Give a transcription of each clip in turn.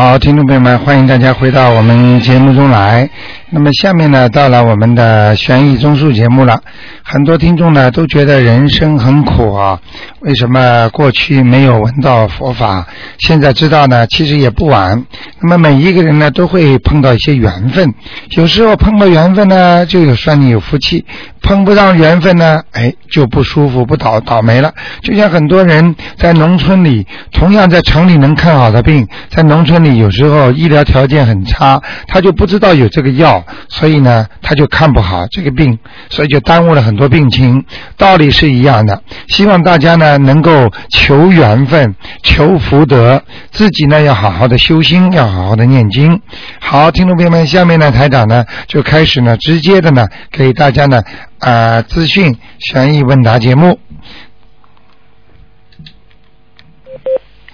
好，听众朋友们，欢迎大家回到我们节目中来。那么下面呢，到了我们的悬疑综述节目了。很多听众呢都觉得人生很苦啊，为什么过去没有闻到佛法，现在知道呢？其实也不晚。那么每一个人呢都会碰到一些缘分，有时候碰到缘分呢，就有算你有福气；碰不上缘分呢，哎，就不舒服、不倒倒霉了。就像很多人在农村里，同样在城里能看好的病，在农村里有时候医疗条件很差，他就不知道有这个药，所以呢，他就看不好这个病，所以就耽误了很多病情。道理是一样的，希望大家呢能够求缘分、求福德，自己呢要好好的修心，要好好的念经。好，听众朋友们，下面呢台长呢就开始呢直接的呢给大家呢啊资讯悬疑问答节目。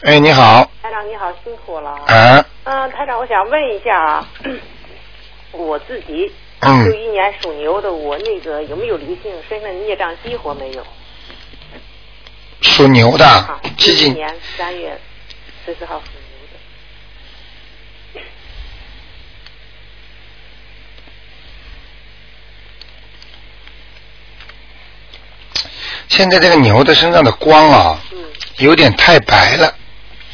哎，你好，台长你好，辛苦了。啊，嗯，台长，我想问一下啊，我自己嗯六一年属牛的，我那个有没有灵性？身上孽障激活没有？属牛的啊，，几几年三月十四号属牛的。现在这个牛的身上的光啊，嗯，有点太白了。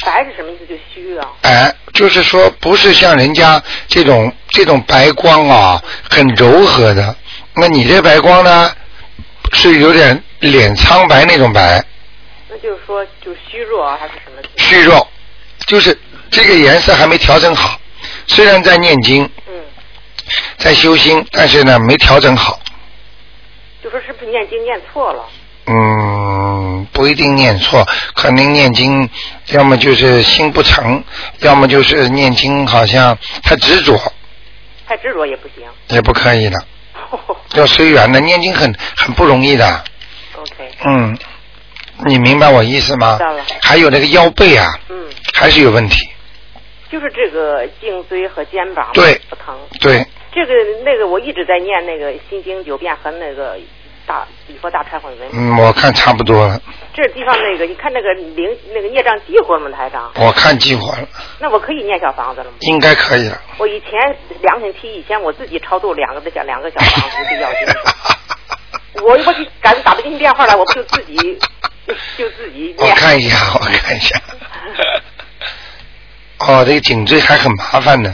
白是什么意思？就虚啊。哎，就是说不是像人家这种这种白光啊，很柔和的。那你这白光呢，是有点脸苍白那种白，那就是说，就虚弱啊，还是什么？虚弱，就是这个颜色还没调整好。虽然在念经，嗯，在修心，但是呢没调整好。就说是不是念经念错了？嗯，不一定念错，可能念经，要么就是心不诚，要么就是念经好像太执着，太执着也不行。也不可以的，要随缘的。念经很很不容易的，OK，嗯，你明白我意思吗？还有那个腰背啊，嗯，还是有问题。就是这个颈椎和肩膀对不疼。对，这个那个，我一直在念那个心经九遍和那个大礼佛大忏悔文。嗯，我看差不多了，这地方那个，你看那个灵那个孽障激活吗，台长？我看激活了，那我可以念小房子了吗？应该可以了。我以前两星期以前我自己超度两个的小两个小房子就要紧，我我就敢打不进电话来，我不就自己就就自己我。看一下，我看一下。哦，这个颈椎还很麻烦呢，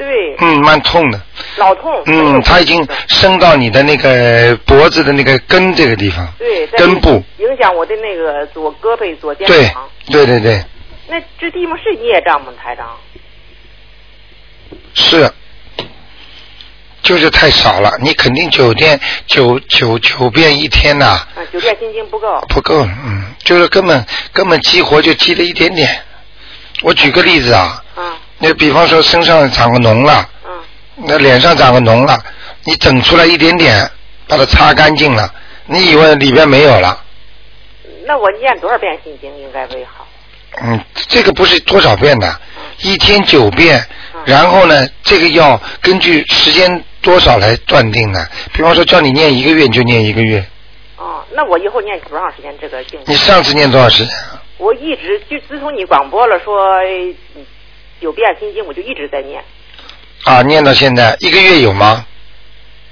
对，嗯，蛮痛的。老痛。嗯，它已经伸到你的那个脖子的那个根这个地方，对根部。影响我的那个左胳膊左肩对膀。，对对对，那这地方是孽障吗，台长？是，就是太少了。你肯定九遍九九九遍一天呐、啊，九遍心经不够。不够，嗯，就是根本根本激活就激了一点点。我举个例子啊，嗯那比方说身上长个脓了，嗯，那脸上长个脓了，你整出来一点点，把它擦干净了，你以为里边没有了？那我念多少遍心经应该为好？嗯，这个不是多少遍的，嗯一天九遍，嗯然后呢，这个要根据时间多少来断定的。比方说叫你念一个月，你就念一个月。哦，那我以后念多长时间这个经？你上次念多少时间？我一直就自从你广播了说嗯九遍心经，我就一直在念。啊，念到现在一个月有吗？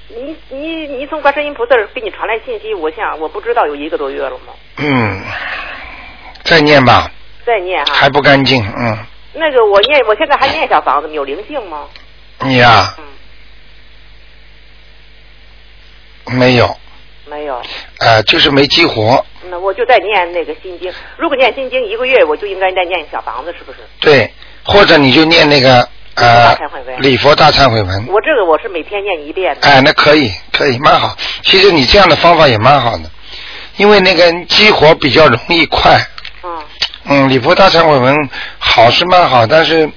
你你你从观世音菩萨给你传来信息，我想我不知道有一个多月了吗？嗯，再念吧，再念哈、还不干净。嗯，那个我念，我现在还念小房子，有灵性吗？你呀、嗯，没有，没有。呃，就是没激活。那我就在念那个心经。如果念心经一个月，我就应该再念小房子，是不是？对，或者你就念那个呃礼佛大忏悔文。我这个我是每天念一遍的。哎，那可以，可以，蛮好。其实你这样的方法也蛮好的，因为那个激活比较容易快。嗯，嗯，礼佛大忏悔文好是蛮好，但是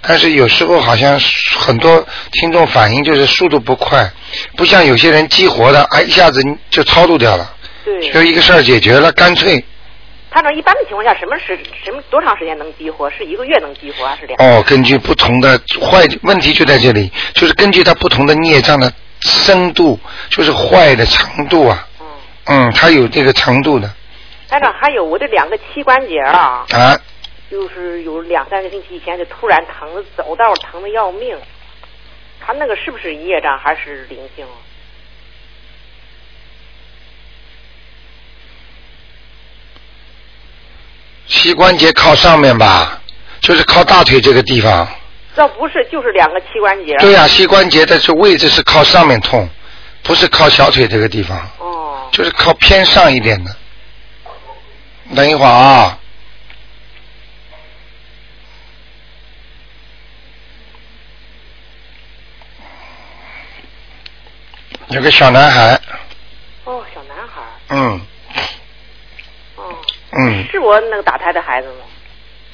但是有时候好像很多听众反映就是速度不快，不像有些人激活的，哎，一下子就超度掉了，对。就一个事儿解决了，干脆他说一般的情况下，什么时什么多长时间能激活？是一个月能激活还是两？哦，根据不同的坏问题就在这里，就是根据他不同的孽障的深度，就是坏的程度啊，嗯，嗯，它有这个程度的台长，还有我的两个膝关节啊，啊，就是有两三个星期以前就突然疼走道疼的要命，他那个是不是业障还是灵性啊？膝关节靠上面吧，就是靠大腿这个地方。这不是，就是两个膝关节。对呀、膝关节的这位置是靠上面痛，不是靠小腿这个地方，哦，就是靠偏上一点的。等一会儿啊，有个小男孩，哦，小男孩，嗯哦，嗯，是我那个打胎的孩子吗？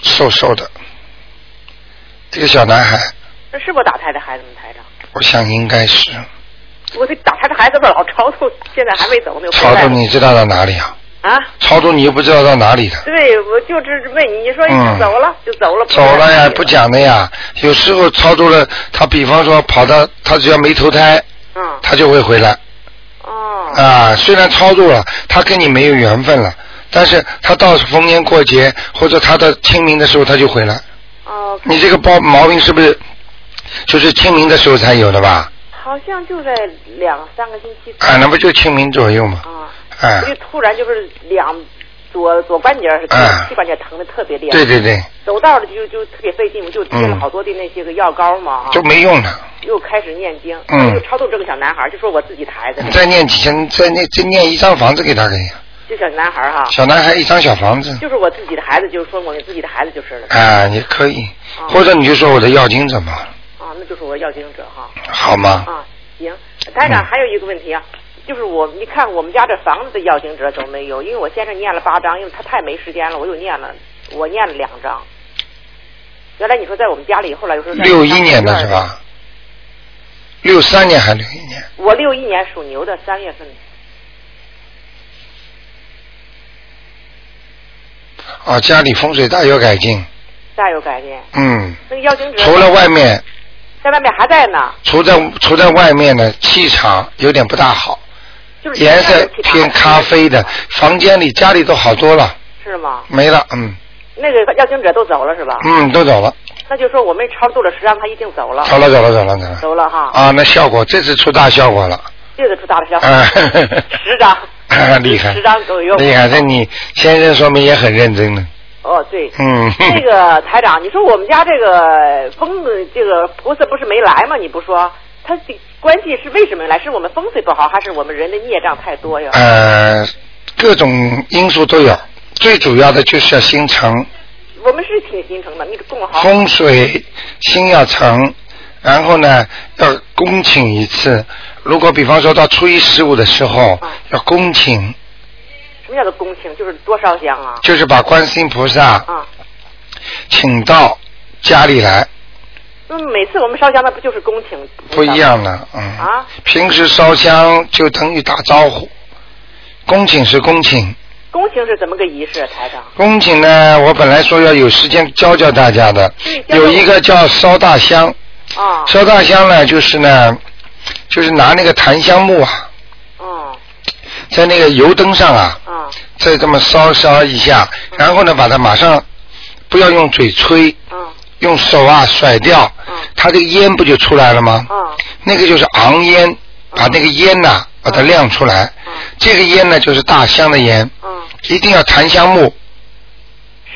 瘦瘦的，这个小男孩，那是我打胎的孩子吗，台长？我想应该是我这打胎的孩子吧，老超度，现在还没走呢。回超度，你知道到哪里啊？啊？超度你又不知道到哪里的。对，我就是问你，你说你走了、就走了，走了呀，不。讲的呀。有时候超度了，他比方说跑到他只要没投胎，嗯，他就会回来哦，啊。虽然超度了，他跟你没有缘分了，但是他到逢年过节或者他的清明的时候他就回来。哦，你这个包毛病是不是就是清明的时候才有的吧？好像就在两三个星期啊，那不就清明左右吗？啊，哎我就，突然就是两左左关节是哎膝关节疼的特别厉害，对对对，走道的就就特别费劲，我就贴了嗯。好多的那些个药膏嘛，啊。就没用了。又开始念经，嗯。就超度这个小男孩，就说我自己的。孩子，再念几天，再念再念一张房子给他可以。这小男孩哈，小男孩一张小房子。就是我自己的孩子，就是说我自己的孩子就是了，啊，也可以，哦或者你就说我的要经者嘛，啊，那就是我要经者哈。好吗？啊，行，台长嗯还有一个问题啊，就是我你看我们家这房子的要经者都没有，因为我先生念了八张，因为他太没时间了，我又念了，我念了两张。原来你说在我们家里，后来又说在六一年的是？吧？六三年还是六一年？我六一年属牛的，三月份。啊，家里风水大有改进，大有改进。嗯，那个妖精者除了外面，在外面还在呢，除在除在外面呢，气场有点不大好，就是颜色偏咖啡的，房间里家里都好多了，是吗？没了，嗯。那个要经者都走了是吧？嗯，都走了，那就说我们超度了十张，他一定走了。走了走了走了走了，走了哈，啊，那效果这次出大效果了，这个出大的效果，啊，十张，厉害十张左右。厉害，这你先生说明也很认真呢，哦，对。嗯，那个台长，你说我们家这个风的这个菩萨不是没来吗？你不说，他这关系是为什么来？是我们风水不好，还是我们人的孽障太多呀？呃，各种因素都有，最主要的就是要心诚，我们是挺心诚的，你供好。风水心要诚，然后呢要恭请一次。如果比方说到初一十五的时候嗯要恭请，什么叫做恭请？就是多烧香啊。就是把观世音菩萨啊，请到家里来，那么每次我们烧香，那不就是恭请？不一。样的，嗯。啊，平时烧香就等于打招呼，恭请是恭请。恭请是怎么个仪式，台长？恭请呢，我本来说要有时间教教大家的有一个叫烧大香，啊，烧大香呢，就是呢，就是拿那个檀香木啊，嗯。在那个油灯上啊，嗯。再这么烧烧一下，然后呢，把它马上不要用嘴吹，嗯。用手啊甩掉，嗯。它这个烟不就出来了吗？嗯。那个就是昂烟，把那个烟呐、把它亮出来。嗯。这个烟呢，就是大香的烟，嗯，一定要檀香木。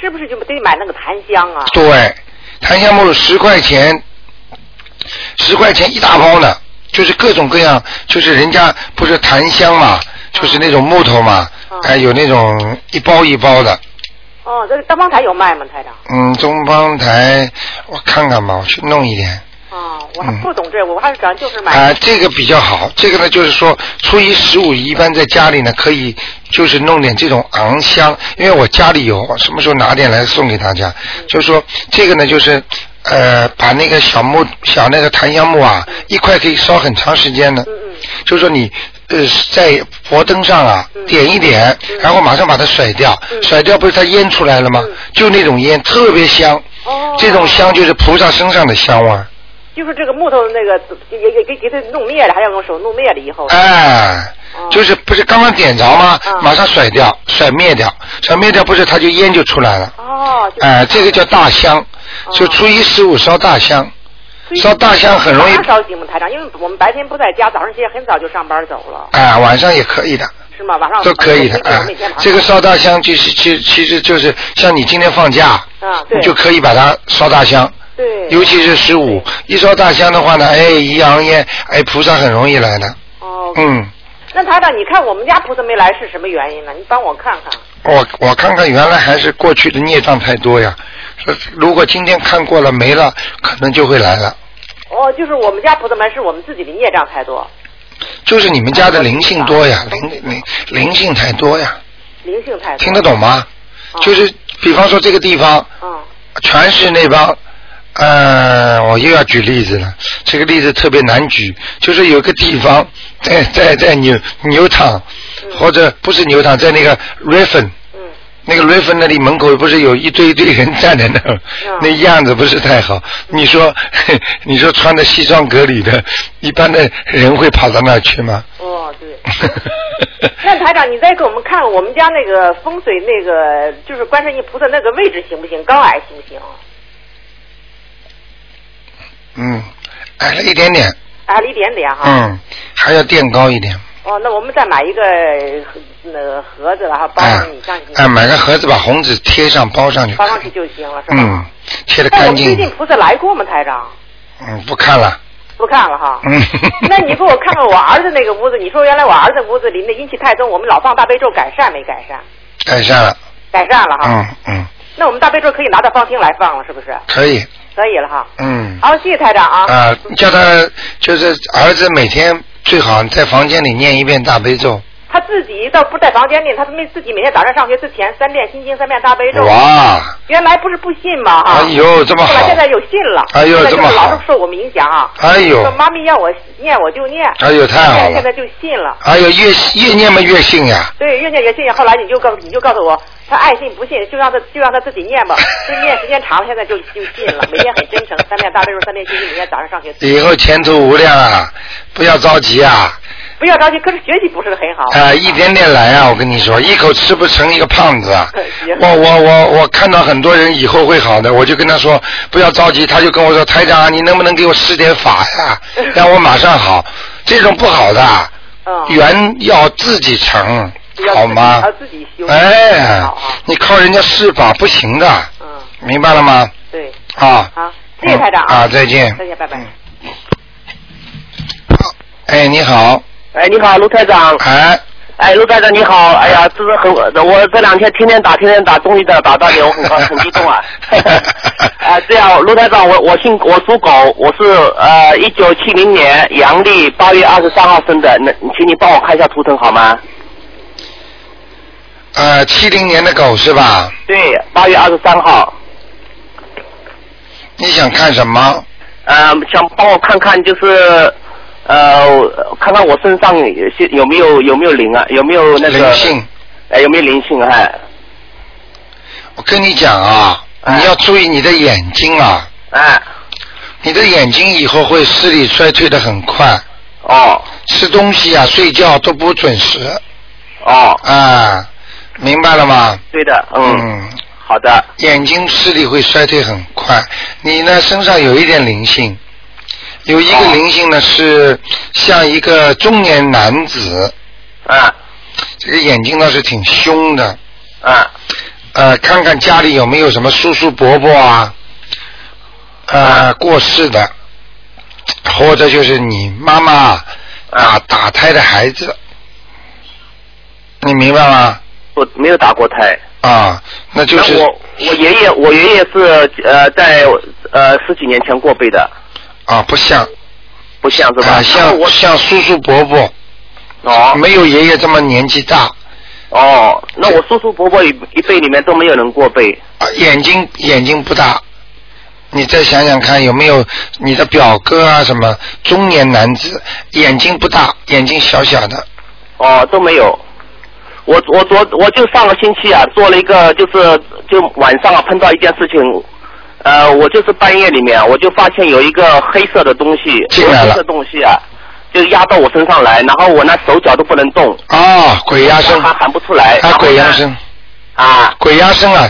是不是就得买那个檀香啊？对，檀香木十块钱，十块钱一大包呢，就是各种各样，就是人家不是檀香嘛，就是那种木头嘛，嗯哎、有那种一包一包的。哦，这个东方台有卖吗，台长？嗯，中方台我看看吧，我去弄一点。啊，我还嗯不懂这，我还是咱就是买。啊、这个比较好。这个呢，就是说初一十五一般在家里呢，可以就是弄点这种昂香，因为我家里有，什么时候拿点来送给大家。就是说这个呢，就是呃，把那个小木小那个檀香木啊，一块可以烧很长时间的。嗯嗯就是说你呃在佛灯上啊嗯点一点，然后马上把它甩掉，嗯甩掉不是它烟出来了吗嗯？就那种烟特别香，哦。这种香就是菩萨身上的香味儿。就是这个木头那个也也给给它弄灭了，还要用手弄灭了以后。哎，哦就是不是刚刚点着吗？嗯马上甩掉，甩灭掉，甩灭掉不是它就烟就出来了。哦，就是哎，这个叫大香，哦就初一十五烧大香，烧大香很容易早烧行吗，台长？因为我们白天不在家，早上起来很早就上班走了，哎，晚上也可以的，是吗？晚上都可以的啊这个烧大香就是其其实就是像你今天放假，啊，对，你就可以把它烧大香。对，尤其是十五，一烧大香的话呢，哎，一扬烟，哎，菩萨很容易来的。哦，嗯，那台长，你看我们家菩萨没来是什么原因呢？你帮我看看。我我看看，原来还是过去的孽障太多呀。如果今天看过了没了，可能就会来了。哦，就是我们家菩萨们是我们自己的孽障太多，就是你们家的灵性多呀，灵灵灵性太多呀，灵性太多。听得懂吗？哦就是比方说这个地方嗯全是那帮，呃，我又要举例子了，这个例子特别难举，就是有个地方在在在牛牛场，或者不是牛场，在那个 Riffin。嗯那个瑞芬那里门口不是有一堆一堆人站在那儿，嗯那样子不是太好。你说，你说穿着西装革履的，一般的人会跑到那儿去吗？哦对。那台长，你再给我们看我们家那个风水那个，就是观世音菩萨那个位置行不行？高矮行不行？嗯，矮了一点点，矮了一点点哈。嗯，还要垫高一点。哦，那我们再买一个那个盒子，然后包哎上你上去，哎，买个盒子把红纸贴上包上去。包上去就行了，是吧？嗯，贴的干但我们最近。菩萨来过吗，台长？嗯，不看了。不看了哈。嗯。那你给我看看我儿子那个屋子，你说原来我儿子屋子里那阴气太重，我们老放大悲咒改善没改善？改善了。改善了哈。嗯嗯，那我们大悲咒可以拿到方厅来放了，是不是？可以。可以了哈。嗯。好，谢谢台长啊。啊，叫他就是儿子每天最好在房间里念一遍大悲咒。他自己倒不在房间里，他没自己每天早上上学之前三遍心经，三遍大悲咒。哇！原来不是不信吗哈。哎呦这么好后来现在又信了。哎呦老是受我们影响啊。哎呦说妈咪要我念我就念。哎呦太好了现在就信了。哎呦，越越念嘛越信呀。对，越念越信。后来你就告你就告诉我，他爱信不信，就让他就让他自己念吧。就念时间长了，现在就就信了，每天很真诚，三遍大悲咒，三遍心经，每天早上上学。以后前途无量啊！不要着急啊！不要着急，可是学习不是很好。啊、一点点来啊！我跟你说，一口吃不成一个胖子啊！我我我我看到很多人以后会好的，我就跟他说不要着急，他就跟我说台长啊，你能不能给我施点法呀，让我马上好？这种不好的，嗯。缘要自己成，要好吗要？自己修。哎你靠人家施法不行的，嗯，明白了吗？对，啊，好，谢谢台长啊，再见。再见，拜拜。哎，你好，哎，你好，卢台长。哎，哎，卢台长你好。哎呀，这是很我这两天天天打，天天打，终于打打到你，我很高 很激动啊。啊，这样，卢台长，我我姓我属狗，我是呃一九七零年阳历八月二十三号生的，那请你帮我看一下图腾好吗？呃，七零年的狗是吧？对，八月二十三号。你想看什么？呃，想帮我看看就是。呃，看看我身上有些有没有有没有灵啊？有没有那个灵性？哎，有没有灵性啊？哎，我跟你讲啊，哎你要注意你的眼睛啊，哎，你的眼睛以后会视力衰退的很快，哦吃东西啊、睡觉都不准时哦，啊，明白了吗？对的，嗯，嗯，好的，眼睛视力会衰退很快。你呢，身上有一点灵性，有一个哦。灵性呢是像一个中年男子，啊。这个眼睛倒是挺凶的。啊。呃，看看家里有没有什么叔叔伯伯啊，呃，过世的，或者就是你妈妈啊打胎的孩子，你明白吗？我没有打过胎。啊，那就是我我爷爷我爷爷是呃在呃十几年前过辈的，啊，不像不像是吧？啊，像我像叔叔伯伯，哦没有爷爷这么年纪大，哦，那我叔叔伯伯一一辈里面都没有人过辈。啊，眼睛眼睛不大。你再想想看，有没有你的表哥啊？什么中年男子，眼睛不大，眼睛小小的，哦，都没有。我我昨我就上个星期啊，做了一个就是就晚上啊碰到一件事情，呃，我就是半夜里面，我就发现有一个黑色的东西，进来了黑色东西啊，就压到我身上来，然后我那手脚都不能动，啊，鬼压身，还喊不出来，啊，鬼压身，啊，鬼压身啊，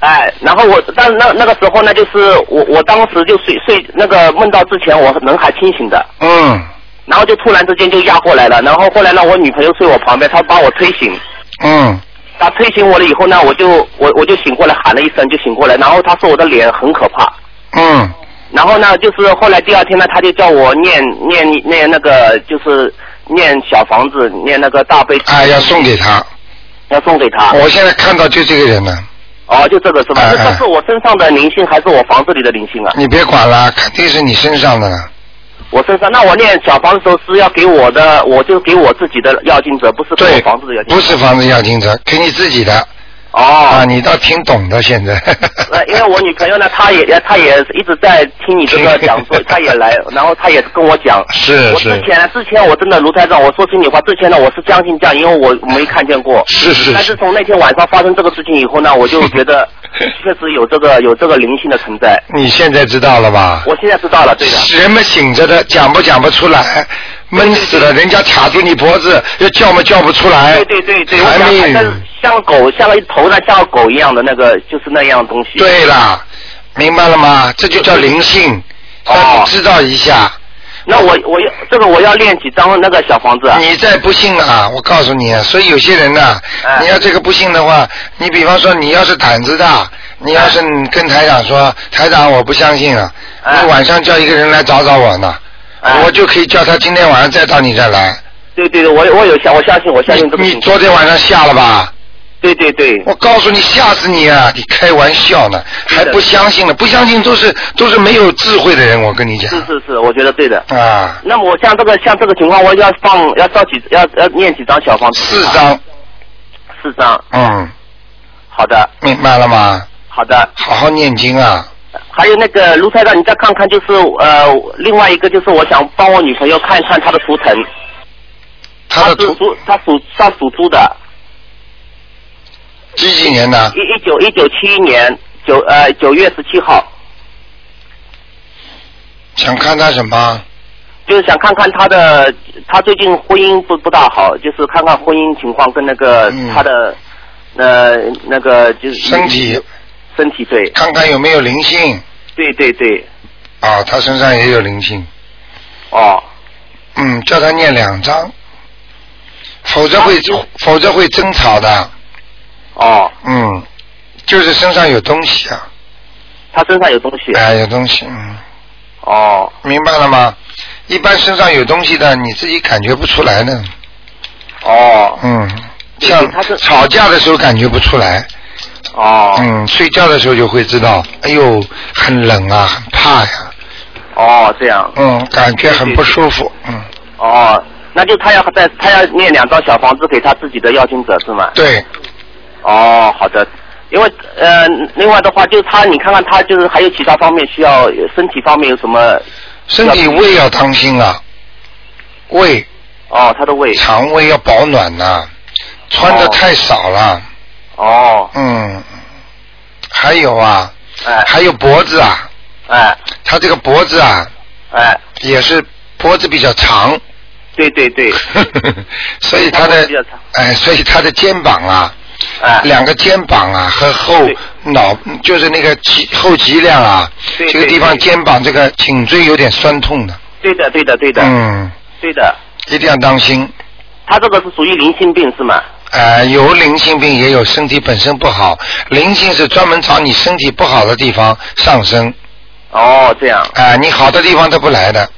哎，然后我，但那那个时候呢，就是我我当时就睡睡那个梦到之前，我人还清醒的，嗯。然后就突然之间就压过来了，然后后来呢，我女朋友睡我旁边，她把我推醒，嗯，他推醒我了以后呢，我就我我就醒过来，喊了一声就醒过来，然后他说我的脸很可怕，嗯，然后呢，就是后来第二天呢，他就叫我念念念那个就是念小房子，念那个大悲咒，哎，要送给他，要送给他。我现在看到就这个人呢，哦，就这个是吧？哎哎这这是我身上的灵性还是我房子里的灵性啊？你别管了，肯定是你身上的了，我身上，那我念小房子的时候是要给我的，我就给我自己的要金者，不是给我房子的要，金者。不是房子要金者，给你自己的，哦，啊，你倒挺懂的，现在，呃，因为我女朋友呢，她也她也一直在听你这个讲座，她也来，然后她也跟我讲。是我之前之前我真的卢台长，我说心里话，之前呢我是相信这样，因为我没看见过。是是但是是，从那天晚上发生这个事情以后呢，我就觉得确实有这个有这个灵性的存在。你现在知道了吧？我现在知道了，对的。人们醒着的，讲不讲不出来，闷死了，人家卡住你脖子，要叫嘛叫不出来，对对对对，我还没想像像狗，像个头上像个狗一样的那个，就是那样东西。对了，明白了吗？这就叫灵性，哦让你知道一下。那我我要这个我要练几张那个小房子啊？你再不信啊，我告诉你啊，所以有些人呢、哎你要这个不信的话，你比方说你要是胆子大，你要是跟台长说，台长我不相信啊，哎你晚上叫一个人来找找我呢，哎我就可以叫他今天晚上再到你这儿来。对对对，我我有相，我相信我相信这个你你。昨天晚上下了吧？对对对，我告诉你，吓死你啊！你开玩笑呢，还不相信呢？不相信都是都是没有智慧的人，我跟你讲。是是是，我觉得对的。啊，那么我像这个像这个情况，我要放要造几要要念几张小方子？四。张，四张，嗯，好的明白了吗？好的。好好念经啊！还有那个卢台长，你再看看，就是呃，另外一个就是我想帮我女朋友看一看她的图腾，她的图？是属她属她属猪的，几几年的？一一九一九七一年九呃九月十七号，想看他什么？就是想看看她的她最近婚姻不不大好，就是看看婚姻情况跟那个嗯。她的呃那个就是身体，身体对看看有没有灵性。对对对。啊？他身上也有灵性，哦。嗯，叫他念两张，否则会啊否则会争吵的，哦，嗯，就是身上有东西啊，他身上有东西哎，有东西，嗯。哦。明白了吗？一般身上有东西的，你自己感觉不出来呢。哦。嗯，像他是吵架的时候感觉不出来，哦。嗯，睡觉的时候就会知道，哎呦，很冷啊，很怕呀，哦这样。嗯，感觉很不舒服，嗯，哦，那就他要在他要念两张小房子给他自己的要经者是吗？对，哦，好的。因为呃，另外的话，就是他，你看看他就是还有其他方面需要，身体方面有什么？身体胃要当心啊，胃、哦，他的胃。肠胃要保暖呐、穿的哦。太少了，哦，嗯，还有啊，哎。还有脖子啊，哎。他这个脖子啊，哎，也是脖子比较长，对对对，所以他的哎，所以他的肩膀啊，哎，两个肩膀啊和后脑就是那个脊后脊梁啊，这个地方肩膀这个颈椎有点酸痛的，对的对的对的，嗯，对的。一定要当心。他这个是属于灵性病是吗？呃，有灵性病，也有身体本身不好。灵性是专门找你身体不好的地方上升，哦，这样。啊、你好的地方他不来的，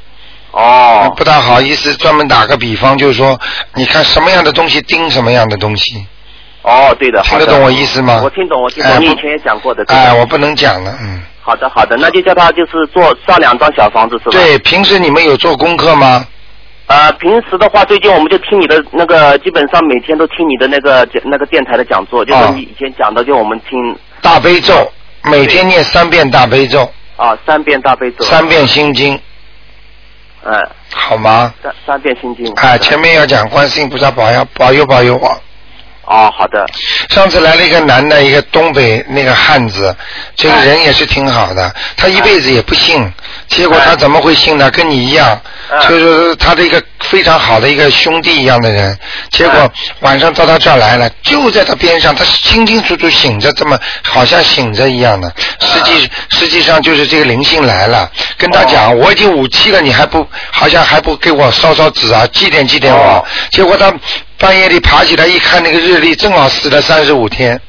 哦不大好意思。专门打个比方，就是说，你看什么样的东西盯什么样的东西，哦，对的。听得懂我意思吗？我听懂，我听哎懂。你以前也讲过的。哎、的我不能讲了，嗯。好的好的，那就叫他就是做上两张小房子是吧？。对，平时你们有做功课吗？呃，平时的话，最近我们就听你的那个，基本上每天都听你的那个讲那个电台的讲座，就是哦你以前讲的，就我们听大悲咒，每天念三遍大悲咒，啊三遍大悲咒，三遍心经，嗯、好吗？三三遍心经。哎、前面要讲观世音菩萨保佑保佑保佑我，哦，好的。上次来了一个男的，一个东北那个汉子，这个人也是挺好的，他一辈子也不信，结果他怎么会信呢？跟你一样，嗯。就是他的一个非常好的一个兄弟一样的人，结果嗯。晚上到他这儿来了，就在他边上，他清清楚楚醒着，这么好像醒着一样的，实际嗯实际上就是这个灵性来了，跟他哦。讲，我已经五七了，你还不好像还不给我烧烧纸啊，祭奠祭奠我。哦，结果他半夜里爬起来一看那个日历，正好死了三十五天。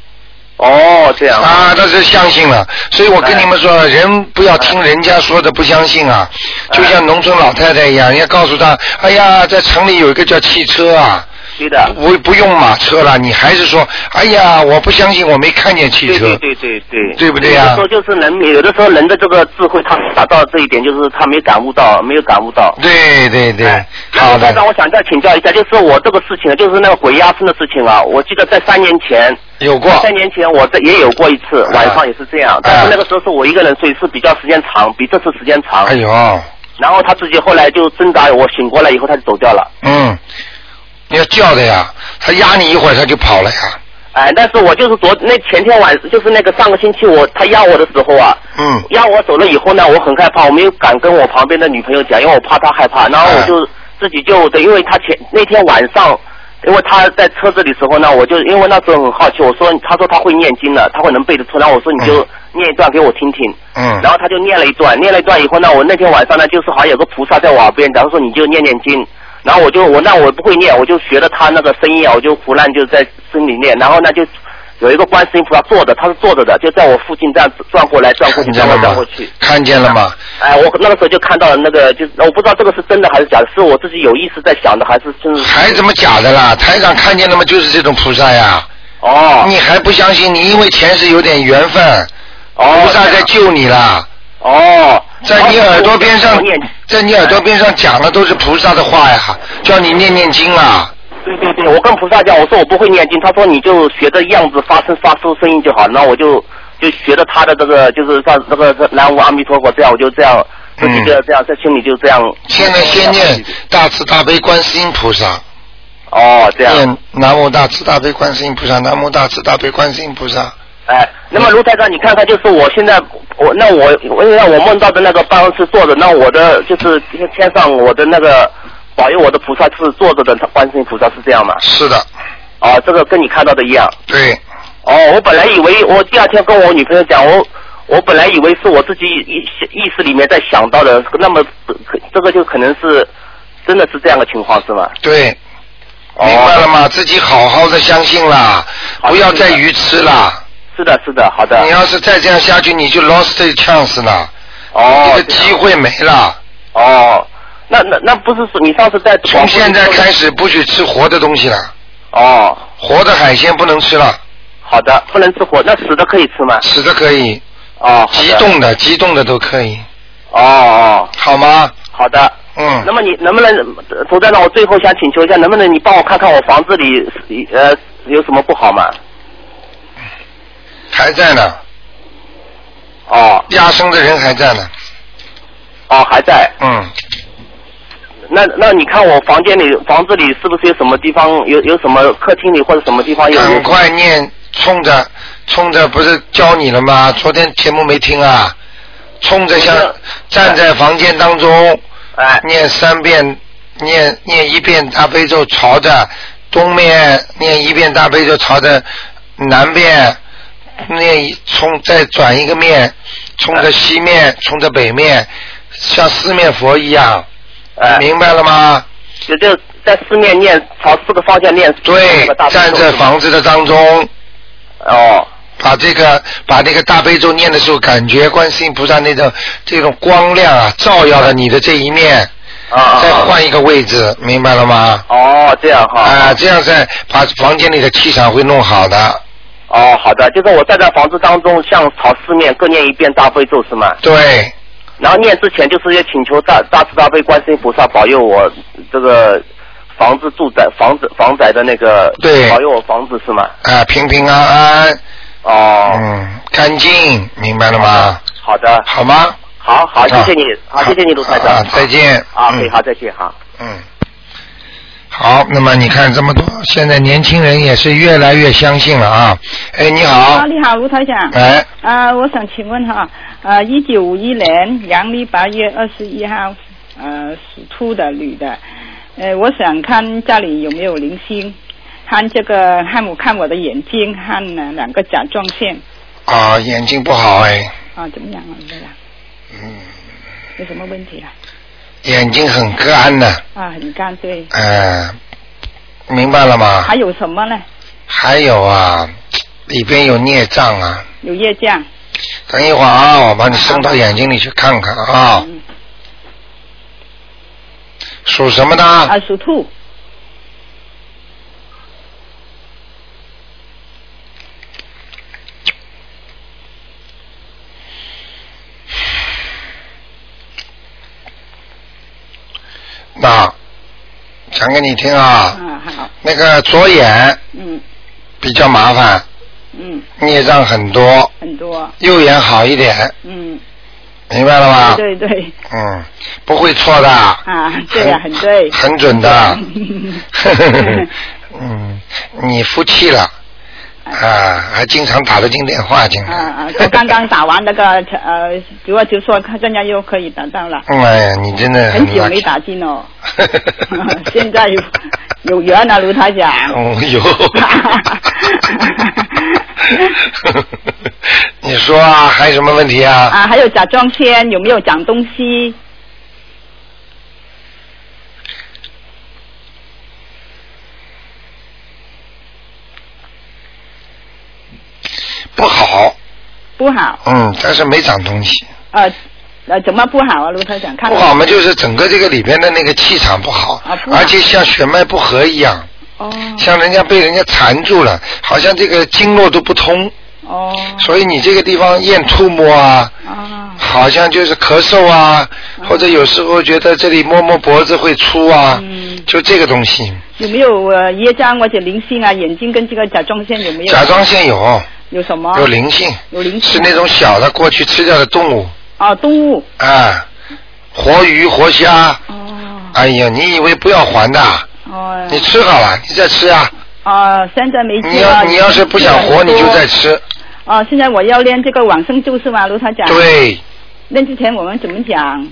哦，这样。啊，他是相信了，所以我跟你们说，人不要听人家说的不相信啊，就像农村老太太一样，人家告诉他，哎呀，在城里有一个叫汽车啊，对的。不不用马车了，你还是说，哎呀，我不相信，我没看见汽车，对对对对对，对不对呀？有的时候就是人，有的时候人的这个智慧，他达到这一点，就是他没感悟到，没有感悟到。对对对。哎，好的，我想再请教一下，就是我这个事情，就是那个鬼压身的事情啊，我记得在三年前，有过，三年前我这也有过一次，啊。晚上也是这样，但是那个时候是我一个人睡，是比较时间长，比这次时间长。哎呦，然后他自己后来就挣扎，我醒过来以后他就走掉了。嗯，你要叫的呀，他压你一会儿他就跑了呀，哎，但是我就是昨那前天晚，就是那个上个星期我他压我的时候啊，嗯，压我走了以后呢，我很害怕，我没有敢跟我旁边的女朋友讲，因为我怕她害怕。然后我就自己就对，因为他前那天晚上，因为他在车子里时候呢，我就因为那时候很好奇，我说他说他会念经的，他会能背得出，然后我说你就念一段给我听听。嗯，然后他就念了一段，念了一段以后呢，我那天晚上呢，就是好像有个菩萨在我耳边，然后说你就念念经。然后我就我那我不会念，我就学了他那个声音啊，我就胡乱就在心里念。然后呢，就有一个观世音菩萨坐着，他是坐着的，就在我附近这样转过来转过去，转过转过去。？看见了吗？哎，我那个时候就看到了那个，就是我不知道这个是真的还是假的，是我自己有意识在想的，还是真的？还怎么假的啦？台长看见了吗？就是这种菩萨呀。哦你还不相信？你因为前世有点缘分，哦，菩萨在救你啦，哦，在你耳朵边上在你耳朵边上讲的都是菩萨的话呀，叫你念念经啊。对对对，我跟菩萨讲，我说我不会念经，他说你就学着样子发声发出声音就好，那我就就学着他的这个，就是像这个南无阿弥陀佛这样，我就这样自己就这样在心里就这样。现在先念大慈大悲观世音菩萨，哦，这样。念南无大慈大悲观世音菩萨，南无大慈大悲观世音菩萨。哎，那么卢台长，你看看，就是我现在我那我我因为我梦到的那个办公室坐着，那我的就是天上我的那个保佑我的菩萨是坐着的观世音菩萨是这样吗？是的，啊，这个跟你看到的一样。对，哦，我本来以为我第二天跟我女朋友讲，我我本来以为是我自己意意识里面在想到的，那么这个就可能是真的是这样的情况是吗？对，哦明白了吗？自己好好的相信啦，不要再愚痴啦。是的，是的，好的你。要是再这样下去，你就 lost the chance 了，哦，这个机会没了。哦，那那那不是说你上次在从现在开始不许吃活的东西了，哦，活的海鲜不能吃了，好的，不能吃活，那死的可以吃吗？死的可以，哦，好的急动的、急动的都可以，哦哦，好吗？好的。嗯那，么你能不能，呃涂站长，我最后想请求一下，能不能你帮我看看我房子里呃有什么不好吗？还在呢，哦压生的人还在呢，哦还在。嗯，那那你看我房间里房子里是不是有什么地方有有什么客厅里或者什么地方有？赶快念，冲着冲着不是教你了吗？昨天节目没听啊，冲着像站在房间当中。哎念三遍，念念一遍大悲咒，朝着东面念一遍大悲咒，朝着南边念一冲再转一个面，冲着西面，冲着北面，像四面佛一样，哎，明白了吗？就就在四面念朝四个方向念。对站在房子的当中，哦把这个把这个大悲咒念的时候，感觉观世音菩萨那种这种光亮啊，照耀了你的这一面。啊再换一个位置，明白了吗？哦，这样哈。啊，这样再把房间里的气场会弄好的。哦，好的，就是我站在房子当中，向朝四面各念一遍大悲咒是吗？对，然后念之前就是要请求大大慈大悲观世音菩萨保佑我这个房子住宅房子房宅的那个对保佑我房子是吗？啊，平平安安，哦，嗯，干净，明白了吗？好的，好吗？好好，谢谢你，好，谢谢你卢台长，啊再见啊，嗯可以，好，再见，好。嗯。好。那么你看这么多，现在年轻人也是越来越相信了啊。哎，你好啊，，你好，吴台长。哎，啊，我想请问哈，呃，一九五一年阳历八月二十一号，呃，属兔的女的，呃，我想看家里有没有零星，看这个看我看我的眼睛看呢两个甲状腺啊，眼睛不好哎，啊，怎么样啊？这样嗯，有什么问题啊？眼睛很干的，啊，很干对。哎，明白了吗？还有什么呢？还有啊，里边有孽障啊。有孽障。等一会儿啊，我把你送到眼睛里去看看啊。嗯。属什么的？啊，属兔。那讲给你听啊，嗯，好。那个左眼嗯比较麻烦，嗯，孽障很多，很多。右眼好一点，嗯，明白了吗？对对对。嗯，不会错的。啊，对呀、很对。很准的。嗯，你服气了啊，还经常打得进电话进啊来。啊！我刚刚打完那个呃，主要就说看现在又可以打到了，哎呀，你真的很久没打进哦。现在有有缘了，卢台长。哦有。你说啊，还有什么问题啊？啊，还有甲状腺有没有长东西？不好，不好，嗯，但是没长东西。呃呃，怎么不好啊，卢台长？看不好嘛，就是整个这个里边的那个气场不好，啊不好而且像血脉不和一样，哦像人家被人家缠住了，好像这个经络都不通，哦所以你这个地方咽吐沫啊，啊好像就是咳嗽啊，或者有时候觉得这里摸摸脖子会粗啊，嗯，就这个东西。有没有呃业障或者灵性啊？眼睛跟这个甲状腺有没有？甲状腺有有什么？有灵性，有灵性是那种小的过去吃掉的动物啊，动物啊，活鱼活虾，哦哎呀，你以为不要还的？哦你吃好了，你再吃啊。啊，现在没你要你要是不想活，你就再吃。哦，现在我要练这个往生咒是吗，卢台长？。对，练之前我们怎么讲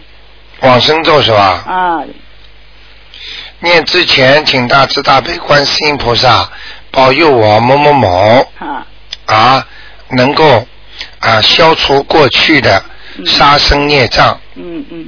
往生咒是吧？啊？念之前，请大慈大悲观世音菩萨保佑我某某某啊啊，能够啊消除过去的杀生孽障，嗯嗯，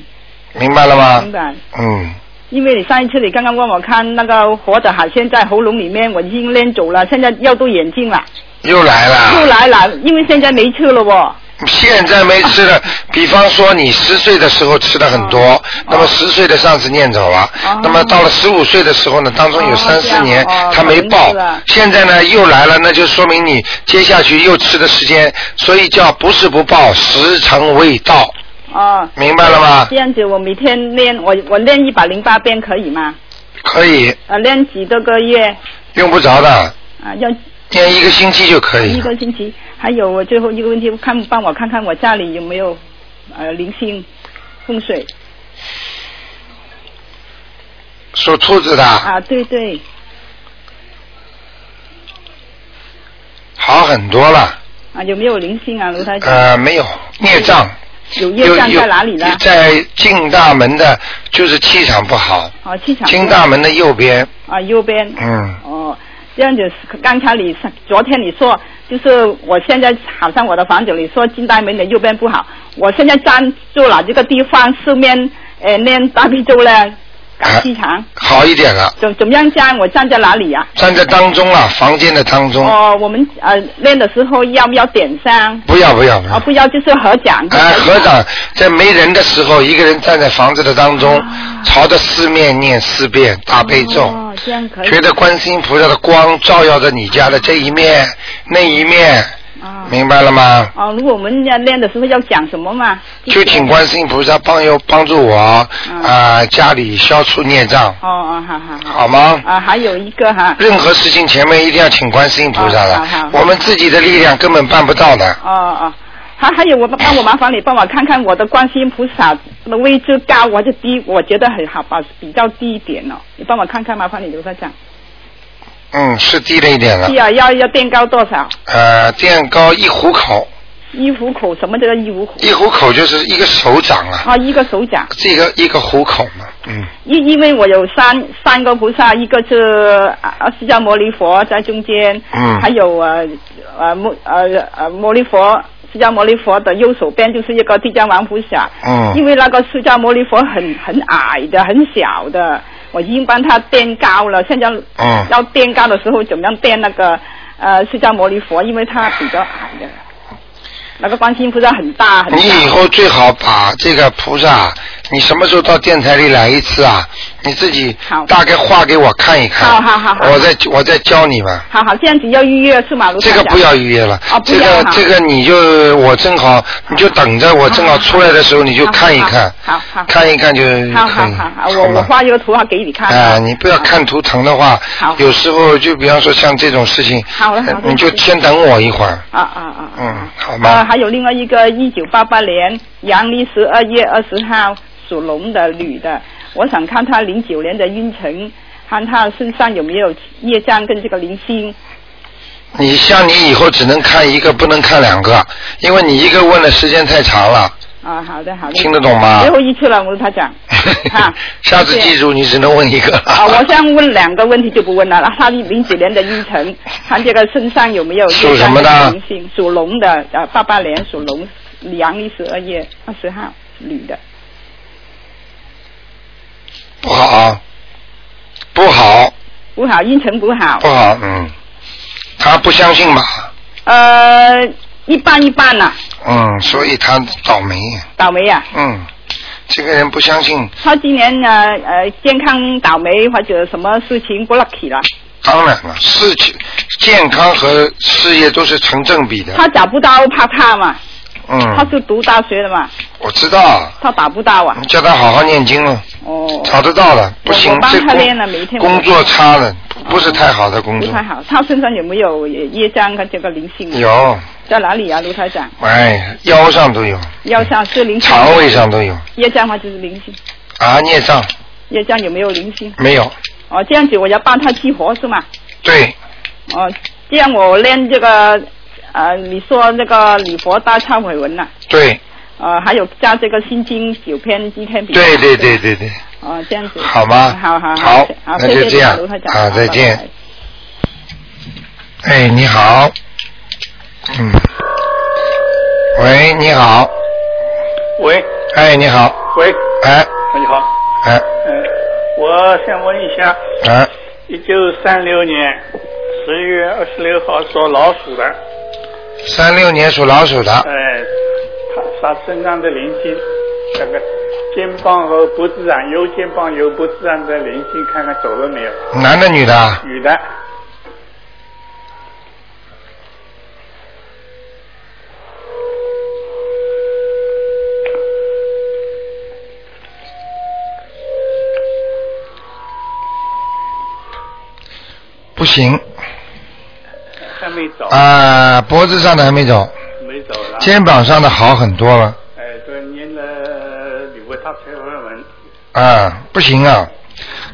明白了吗明？白。嗯，因为你上一次你刚刚问我看那个活的海鲜在喉咙里面，我已经练走了，现在要杜眼睛了，又来了又。来了，因为现在没车了哦。现在没吃了，比方说你十岁的时候吃的很多，那么十岁的上次念走了，哦那么到了十五岁的时候呢，当中有哦三四年他没报现在呢又来了，那就说明你接下去又吃的时间，所以叫不是不报，时辰未到，哦，明白了吗？这样子我每天练，我我练一百零八遍可以吗？可以，呃，练几多个月？用不着的，啊，要练一个星期就可以一。个星期。还有我最后一个问题，看帮我看看我家里有没有呃灵性风水属兔子的，啊？对对，好很多了，啊有没有灵性啊，卢台长？呃，没有孽障。有业障在哪里呢？在进大门的，就是气场不好。哦，气场进大门的右边，啊右边。嗯，哦，这样子，刚才你昨天你说，就是我现在好像我的房子，里说金大门的右边不好，我现在站住了这个地方，四面呃念大悲咒呢，气场，好一点了。怎怎么样站？我站在哪里呀、站在当中啊，房间的当中。哦，我们呃练的时候要不要点香？不要不要不哦，要。不要就是合掌。哎，合掌，在没人的时候，一个人站在房子的当中，啊朝着四面念四遍大悲咒，哦，这样可以。觉得观世音菩萨的光照耀着你家的这一面、那一面，啊。明白了吗？哦，如果我们要练的时候要讲什么嘛？就请观世音菩萨帮佑帮助我啊、嗯家里消除孽障，哦哦，好好好。好吗？啊，还有一个哈。任何事情前面一定要请观世音菩萨的，哦好好我们自己的力量根本办不到的。哦哦，还还有我帮我麻烦你帮我看看我的观世音菩萨的位置高还是低？我觉得很好吧，比较低一点哦。你帮我看看，麻烦你刘科长。嗯，是低了一点了是。啊，要要垫高多少？呃，垫高一虎口，一虎口什么叫做一虎口？一虎口就是一个手掌啊，啊，一个手掌。这个一个虎口嘛，嗯，因因为我有三三个菩萨，一个是啊释迦牟尼佛在中间，嗯还有呃呃摩呃呃摩尼佛释迦牟尼佛的右手边就是一个地藏王菩萨，嗯因为那个释迦牟尼佛很很矮的很小的，我已经帮他垫高了，现在嗯要垫高的时候怎么样垫那个呃释迦牟尼佛，因为他比较矮的，那个观世音菩萨很大很大。你以后最好把这个菩萨，你什么时候到电台里来一次啊？你自己大概画给我看一看，好好好好我再我再教你吧。好好，这样子要预约是吗？这个不要预约了，哦这个这个你就我正好，你就等着我正好出来的时候你就看一看，好好好看一看就好好好好，我我？画一个图画给你看。啊，你不要看图腾的话好，有时候就比方说像这种事情，好的好的你就先等我一会儿。啊啊啊！嗯好啊，还有另外一个，一九八八年阳历十二月二十号属龙的女的，我想看她零九年的运程，看她身上有没有业障跟这个灵性。你像你以后只能看一个，不能看两个，因为你一个问的时间太长了，啊，好的好的。听得懂吗最？后一次了，我他讲。啊下次记住，你只能问一个。啊，我想问两个问题就不问了。他零九年的运程，看这个身上有没有属什么的？属龙的，呃，八八年属龙，阳历十二月二十号，女的。不好，不好，不好，运程不好不。好，嗯，他不相信吧？呃，一半一半呐、嗯，所以他倒霉。倒霉啊！嗯，这个人不相信，他今年呢，呃，健康倒霉或者什么事情不 lucky 了，当然了，事情、健康和事业都是成正比的。他找不到怕怕嘛，他嗯，是读大学的嘛，我知道，他打不到啊你。叫他好好念经了，哦，找得到了。不行我，帮这他练了每天工工作差了，不是太好的工作。不太好。他身上有没有业障跟这个灵性？有，在哪里啊，卢台长？哎，腰上都有，腰上是灵性，肠胃上都有业障嘛，就是灵性？啊，孽障业障有没有灵性？没有？哦，这样子我要帮他激活是吗？对，哦，这样我练这个呃，你说那个礼佛大忏悔文呐、对，呃，还有加这个心经九篇今天比较。对对对对对，哦，这样子。好吗？好好好好，那就这样。好再见。哎，你好，嗯，喂，你好，喂。哎，你好，喂，哎，你好，哎，嗯，我想问一下，哎，一九三六年十一月二十六号属老鼠的，三六年属老鼠的，哎，他他身上的灵性，那个肩膀和脖子上右肩膀右脖子上的灵性，看看走了没有？男的女的？女的，不行还没走，啊，脖子上的还没走，没走了。肩膀上的好很多了。哎，对念了礼佛大忏悔文，啊，不行啊，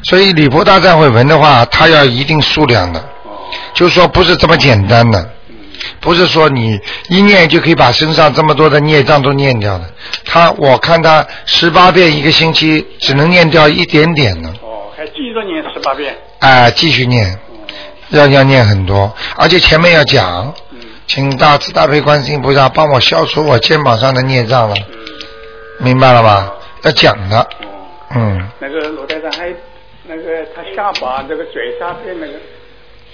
所以礼佛大忏悔文的话，它要一定数量的，哦，就是说不是这么简单的，嗯，不是说你一念就可以把身上这么多的孽障都念掉的。他我看他十八遍一个星期只能念掉一点点呢，哦，还继续念十八遍，啊，继续念，哦，要要念很多，而且前面要讲，嗯。请大慈大悲观世音菩萨帮我消除我肩膀上的孽障了，嗯，明白了吧？要讲的，哦。嗯，那个罗台长还那个他下巴这个嘴下边那个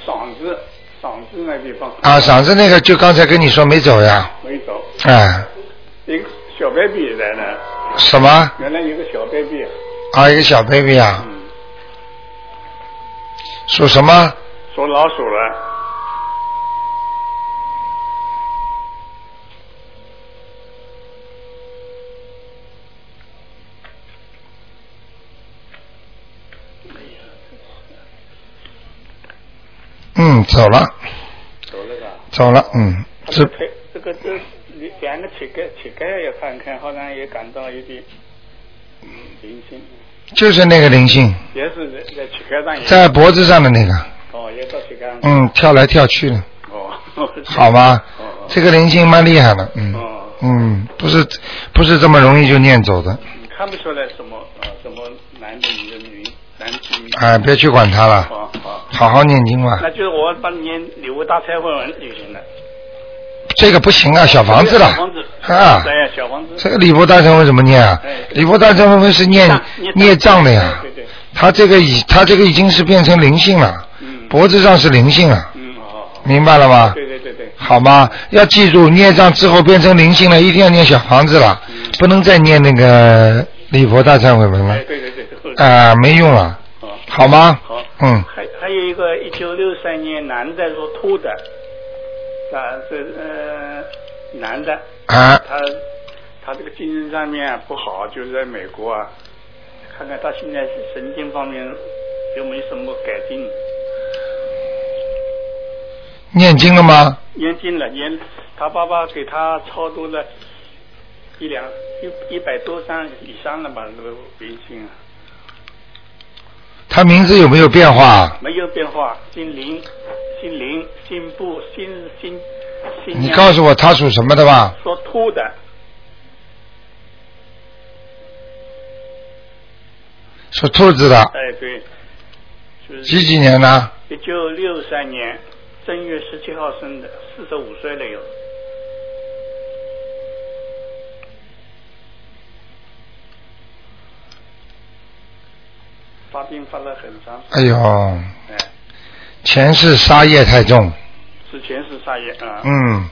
嗓子嗓子那地方。啊，嗓子那个就刚才跟你说没走呀，没走，哎，一个小 baby 在那，什么？原来有个小 baby，啊，一个小 baby 啊，嗯，属什么？属老鼠了，嗯，走了，走了吧？走了，嗯，这这个这两个膝盖膝盖也看看，好像也感到有点嗯灵性，就是那个灵性，也是在在膝盖上在脖子上的那个。嗯，跳来跳去的，哦。好吗哦哦？这个灵性蛮厉害的，嗯哦嗯，不是不是这么容易就念走的，你看不出来什么啊？什么男的、女的、女男的。哎，别去管他了，好好，好好念经吧那。就是我帮你念礼物大忏悔文就行了。这个不行啊，小房子了啊。对，小房子。这个礼佛大忏悔怎么念啊礼佛大忏悔是念孽障的呀对对对。他这个已他这个已经是变成灵性了，嗯脖子上是灵性啊，嗯，好。明白了吗？对对对对。好吗？要记住，孽障之后变成灵性了，一定要念小房子了，不能再念那个礼佛大忏悔文了哎，，对对对对。啊、没用了，好。好吗？好。嗯，还还有一个一九六三年男的属兔的，啊，这呃男的，啊，他他这个精神上面啊不好，就是在美国啊，看看他现在神经方面有没有什么改进。念经了吗？念经了，念他爸爸给他超度了一两一一百多张以上了吧，那个灵性啊，他名字有没有变化？没有变化，姓林，姓林，姓布，姓姓姓。你告诉我他属什么的吧？属兔的，属兔子的，哎对，就是几几年呢？一九六三年正月十七号生的，四十五岁了有。发病发了很长时间。哎呦，哎，前世杀业太重，是前世杀业啊？嗯，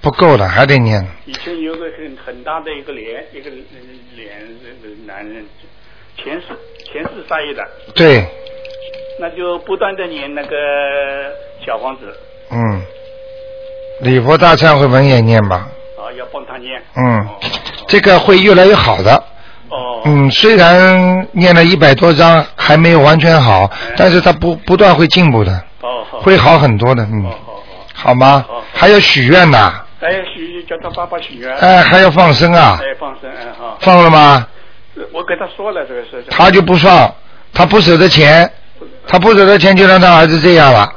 不够了，还得念。以前有个很很大的一个脸，一个呃脸，这个男人，前世前世杀业的，对，那就不断的念那个小房子嗯，礼佛大忏悔文也念吧，啊，要帮他念。嗯哦，这个会越来越好的。哦。嗯，虽然念了一百多章还没有完全好，但是他不不断会进步的，哦。会好很多的，嗯，好好好。好吗好好？还要许愿呐，还要，许叫他爸爸许愿。哎，还要放生啊，哎，放生，哎哈。放了吗？我跟他说了这个事情。他就不放，他不舍得钱，他不舍得钱就让他儿子这样了，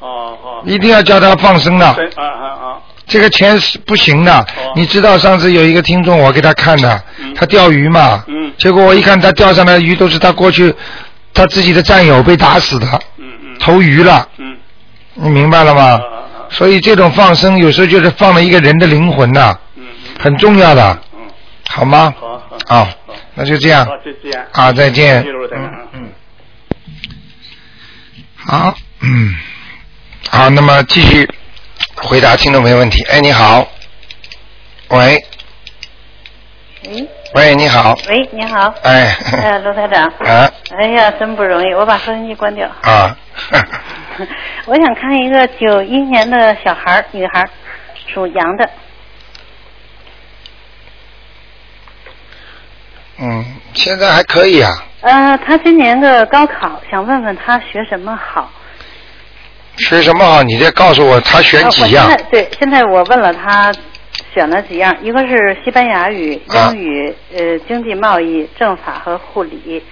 哦哦。一定要叫他放生的。啊啊啊！这个钱是不行的，你知道上次有一个听众我给他看的，嗯他钓鱼嘛，嗯结果我一看他钓上来的鱼都是他过去他自己的战友被打死的，嗯嗯。投鱼了，嗯。你明白了吗？啊啊啊。所以这种放生有时候就是放了一个人的灵魂呐、嗯嗯。很重要的，嗯。好吗？好好。啊好，那就这样好，就这样。啊，再见好，嗯，好，那么继续回答听众朋友问题。哎，你好，喂，喂。喂，你好，喂，你好，哎，哎，罗台长，啊。哎呀，真不容易，我把收音机关掉。啊，我想看一个九一年的小孩儿，女孩儿，属羊的，嗯，现在还可以啊，呃，他今年的高考，想问问他学什么好？学什么好？你再告诉我他选呃几样我现在对，现在我问了他，选了几样，一个是西班牙语、啊英语、呃，经济贸易、政法和护理，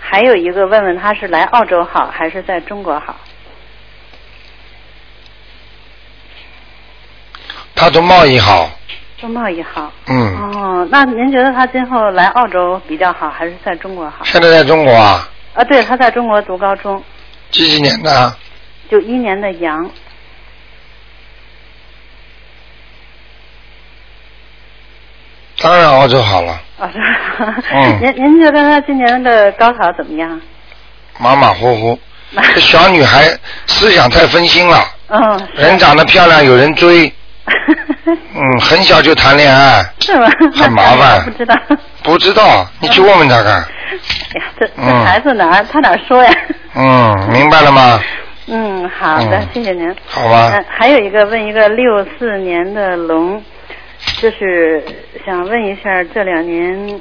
还有一个问问他是来澳洲好还是在中国好？他做贸易好，做贸易好。嗯，哦，那您觉得他今后来澳洲比较好，还是在中国好？现在在中国啊，啊，对，他在中国读高中，几几年的？九一年的羊。当然澳洲好了，您您觉得他今年的高考怎么样？马马虎虎。这小女孩思想太分心了，嗯，人长得漂亮有人追，嗯，很小就谈恋爱，是吗？很麻烦不知道。不知道，你去问问他看。哎呀，这这嗯孩子哪儿他哪儿说呀？嗯，明白了吗？嗯，好的，嗯谢谢您。好吧嗯，还有一个问一个六四年的龙，就是想问一下这两年，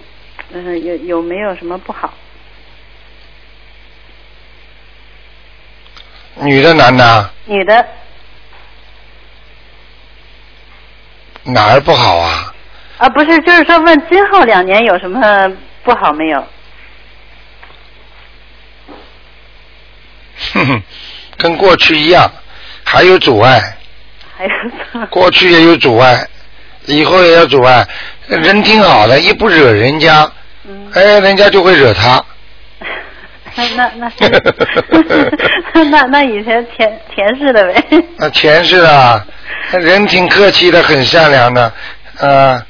嗯、有有没有什么不好？女的男的？女的，哪儿不好啊？啊，不是，就是说问今后两年有什么不好没有？哼哼，跟过去一样，还有阻碍，还有过去也有阻碍，以后也有阻碍。人挺好的，一不惹人家，嗯，哎，人家就会惹他。那那那是 那那以前前前世的呗。那前世啊，人挺客气的，很善良的，啊，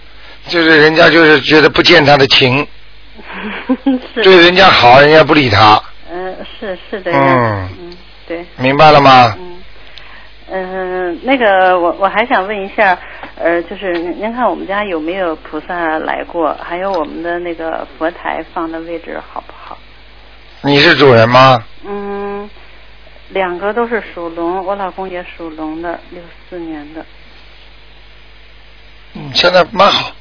就是人家就是觉得不见他的情，对人家好，人家不理他，嗯，是是这样。嗯嗯，对。明白了吗？嗯，嗯，那个我我还想问一下，呃，就是您您看我们家有没有菩萨来过？还有我们的那个佛台放的位置好不好？你是主人吗？嗯，两个都是属龙，我老公也属龙的，六四年的，嗯，现在蛮好，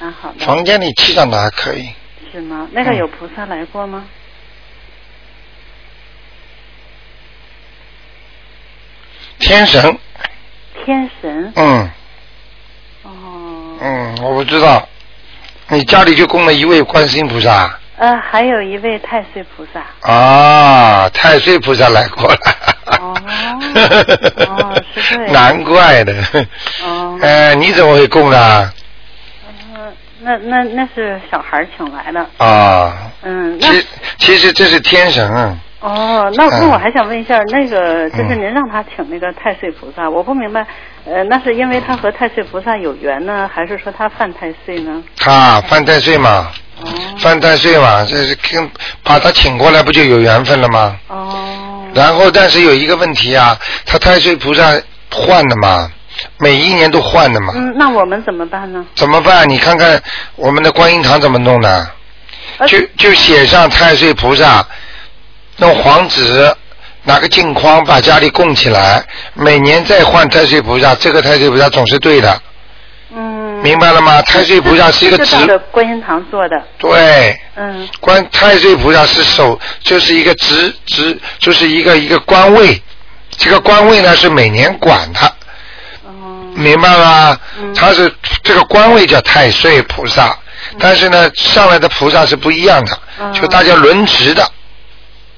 蛮好的。房间里气场的还可以。是吗？那个嗯有菩萨来过吗？天神，天神。嗯哦。嗯，我不知道，你家里就供了一位观世音菩萨呃，还有一位太岁菩萨。啊，太岁菩萨来过了。哦哦是这样难怪的。哦。哎，你怎么会供呢？呃，那那那是小孩请来的。啊，嗯，那其其实这是天神，哦，那嗯那我还想问一下，那个就是嗯您让他请那个太岁菩萨，我不明白，呃，那是因为他和太岁菩萨有缘呢，还是说他犯太岁呢？他犯太岁嘛，哦犯太岁嘛，这是跟把他请过来不就有缘分了吗？哦然后，但是有一个问题啊，他太岁菩萨换的嘛，每一年都换的嘛，嗯，那我们怎么办呢？怎么办？你看看我们的观音堂怎么弄的？呃就就写上太岁菩萨，用黄纸拿个镜框把家里供起来，每年再换太岁菩萨，这个太岁菩萨总是对的，嗯，明白了吗？太岁菩萨是一个职。这照，着观音堂做的，对，嗯。观太岁菩萨是手，就是一个职职，就是一个一个官位，这个官位呢是每年管的，哦。明白吗？嗯。他是这个官位叫太岁菩萨，但是呢上来的菩萨是不一样的，嗯。就大家轮值的，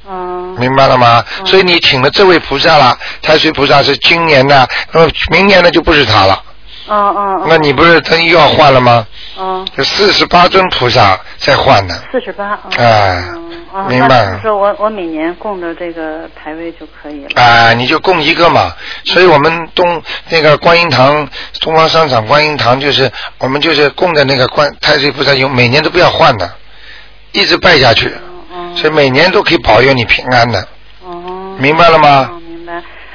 哦。明白了吗？嗯。所以你请了这位菩萨了，太岁菩萨是今年的，那么明年呢就不是他了，哦哦，那你不是他又要换了吗？嗯就四十八尊菩萨再换的，四十八，哎哦，明白就是说我我每年供的这个牌位就可以了。啊、你就供一个嘛。所以我们东那个观音堂，东方商场观音堂就是我们就是供的那个观太岁菩萨，有每年都不要换的，一直拜下去，哦所以每年都可以保佑你平安的，哦，明白了吗？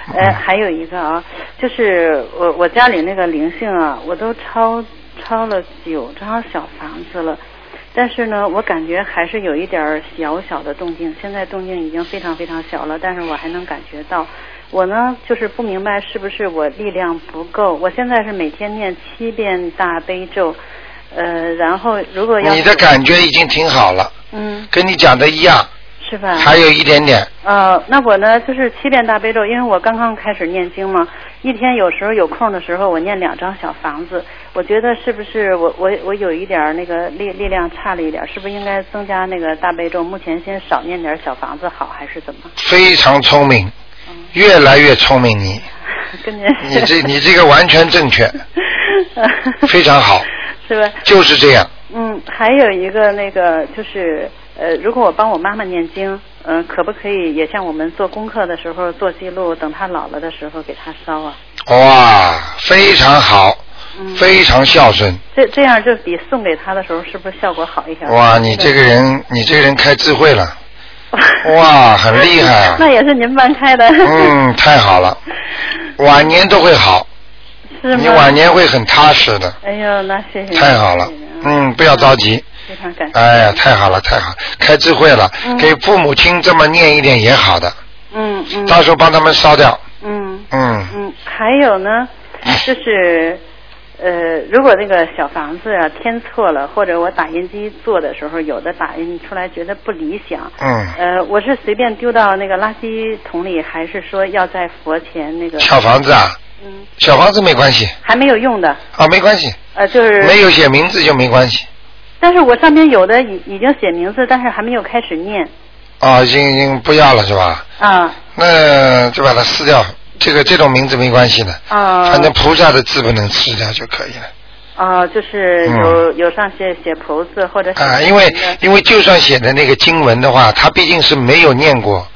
哦，明白。呃，还有一个啊，就是我我家里那个灵性啊，我都抄抄了九张小房子了，但是呢，我感觉还是有一点儿小小的动静。现在动静已经非常非常小了，但是我还能感觉到。我呢，就是不明白是不是我力量不够。我现在是每天念七遍大悲咒，呃，然后如果要你的感觉已经挺好了，嗯跟你讲的一样，是吧？还有一点点，呃，那我呢，就是七遍大悲咒，因为我刚刚开始念经嘛，一天有时候有空的时候，我念两张小房子。我觉得是不是我我我有一点那个力力量差了一点，是不是应该增加那个大悲咒？目前先少念点小房子好，还是怎么？非常聪明，越来越聪明你，跟您你这你这个完全正确，非常好，是吧？就是这样。嗯，还有一个那个就是呃，如果我帮我妈妈念经，嗯、可不可以也像我们做功课的时候做记录，等她老了的时候给她烧啊？哇，非常好，嗯，非常孝顺。这这样就比送给她的时候是不是效果好一点？哇，你这个人，你这个人开智慧了，哇，很厉害啊！那也是您办开的。嗯，太好了，晚年都会好，是吗？你晚年会很踏实的，哎呦，那谢谢。太好了。嗯，不要着急。非常感谢。哎呀，太好了，太好，开智慧了，嗯。给父母亲这么念一点也好的，嗯嗯。到时候帮他们烧掉。嗯嗯，嗯，还有呢，就是呃，如果那个小房子啊添错了，或者我打印机做的时候，有的打印出来觉得不理想，嗯，呃，我是随便丢到那个垃圾桶里，还是说要在佛前那个？小房子啊，嗯，小房子没关系。还没有用的，啊，没关系，呃，就是。没有写名字就没关系但是我上面有的已已经写名字，但是还没有开始念。啊，已经已经不要了是吧？啊。那就把它撕掉，这个这种名字没关系的，啊。反正菩萨的字不能撕掉就可以了。啊，就是有、有上写写菩字或者啊，因为因为就算写的那个经文的话，它毕竟是没有念过，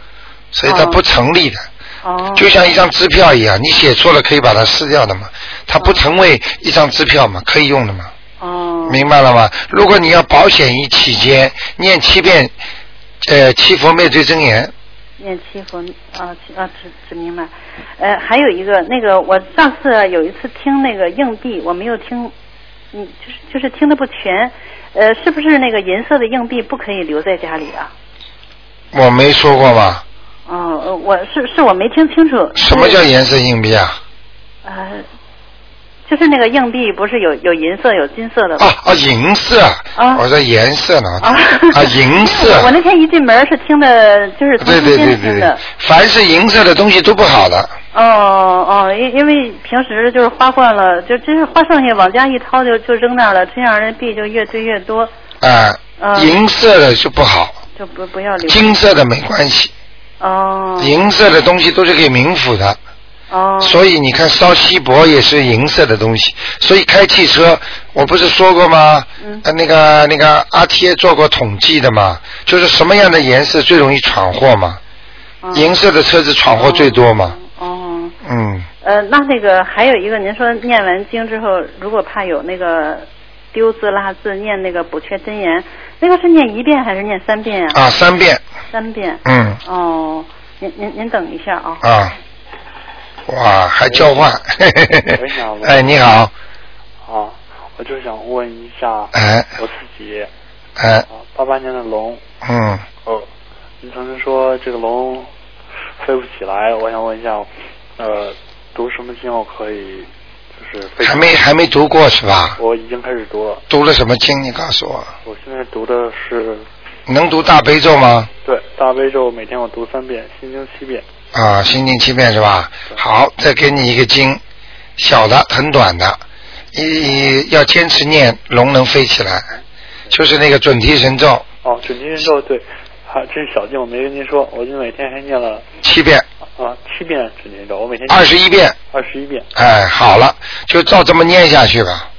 所以它哦不成立的。哦。就像一张支票一样，你写错了可以把它撕掉的嘛，它不成为一张支票嘛，可以用的嘛，哦明白了吗？如果你要保险一起见，念七遍，呃，七佛灭罪真言，念七佛啊七啊只只明白，呃还有一个那个我上次有一次听那个硬币我没有听，嗯就是就是听的不全，呃是不是那个银色的硬币不可以留在家里啊？我没说过吧？哦，呃我是是我没听清楚。什么叫颜色硬币啊？呃，就是那个硬币不是有有银色有金色的吗？啊啊，银色，啊。我说颜色呢，啊。啊，银 色，我那天一进门是听的，就是从对对对对对。凡是银色的东西都不好了，哦哦，因因为平时就是花惯了，就真是花剩下往家一掏就就扔那儿了，这样那币就越堆越多，啊，嗯。银色的就不好，就不不要留。金色的没关系，哦。银色的东西都是给冥府的，哦所以你看烧锡箔也是银色的东西，所以开汽车，我不是说过吗？嗯呃那个那个阿贴做过统计的嘛，就是什么样的颜色最容易闯祸嘛？哦银色的车子闯祸最多嘛？哦嗯，呃，那那个还有一个，您说念完经之后，如果怕有那个丢字落字，念那个补缺真言，那个是念一遍还是念三遍啊？啊，三遍，三遍。嗯哦，您您您等一下啊。啊，哇，还交换，喂你好哎，你好，啊，我就想问一下哎我自己哎，啊，八八年的龙，嗯，哦，你曾经说这个龙飞不起来，我想问一下，呃，读什么经我可以就是飞？还没还没读过是吧？我已经开始读了，读了什么经？你告诉我，我现在读的是能读大悲咒吗？对大悲咒，每天我读三遍，心经七遍。啊，心经七遍是吧？好，再给你一个经，小的很短的，你要坚持念，龙能飞起来，就是那个准提神咒哦，准提神咒对，还这是小经，我没跟您说，我就每天还念了七遍，啊七遍准提神咒，我每天二十一遍，二十一遍。哎，好了，就照这么念下去吧。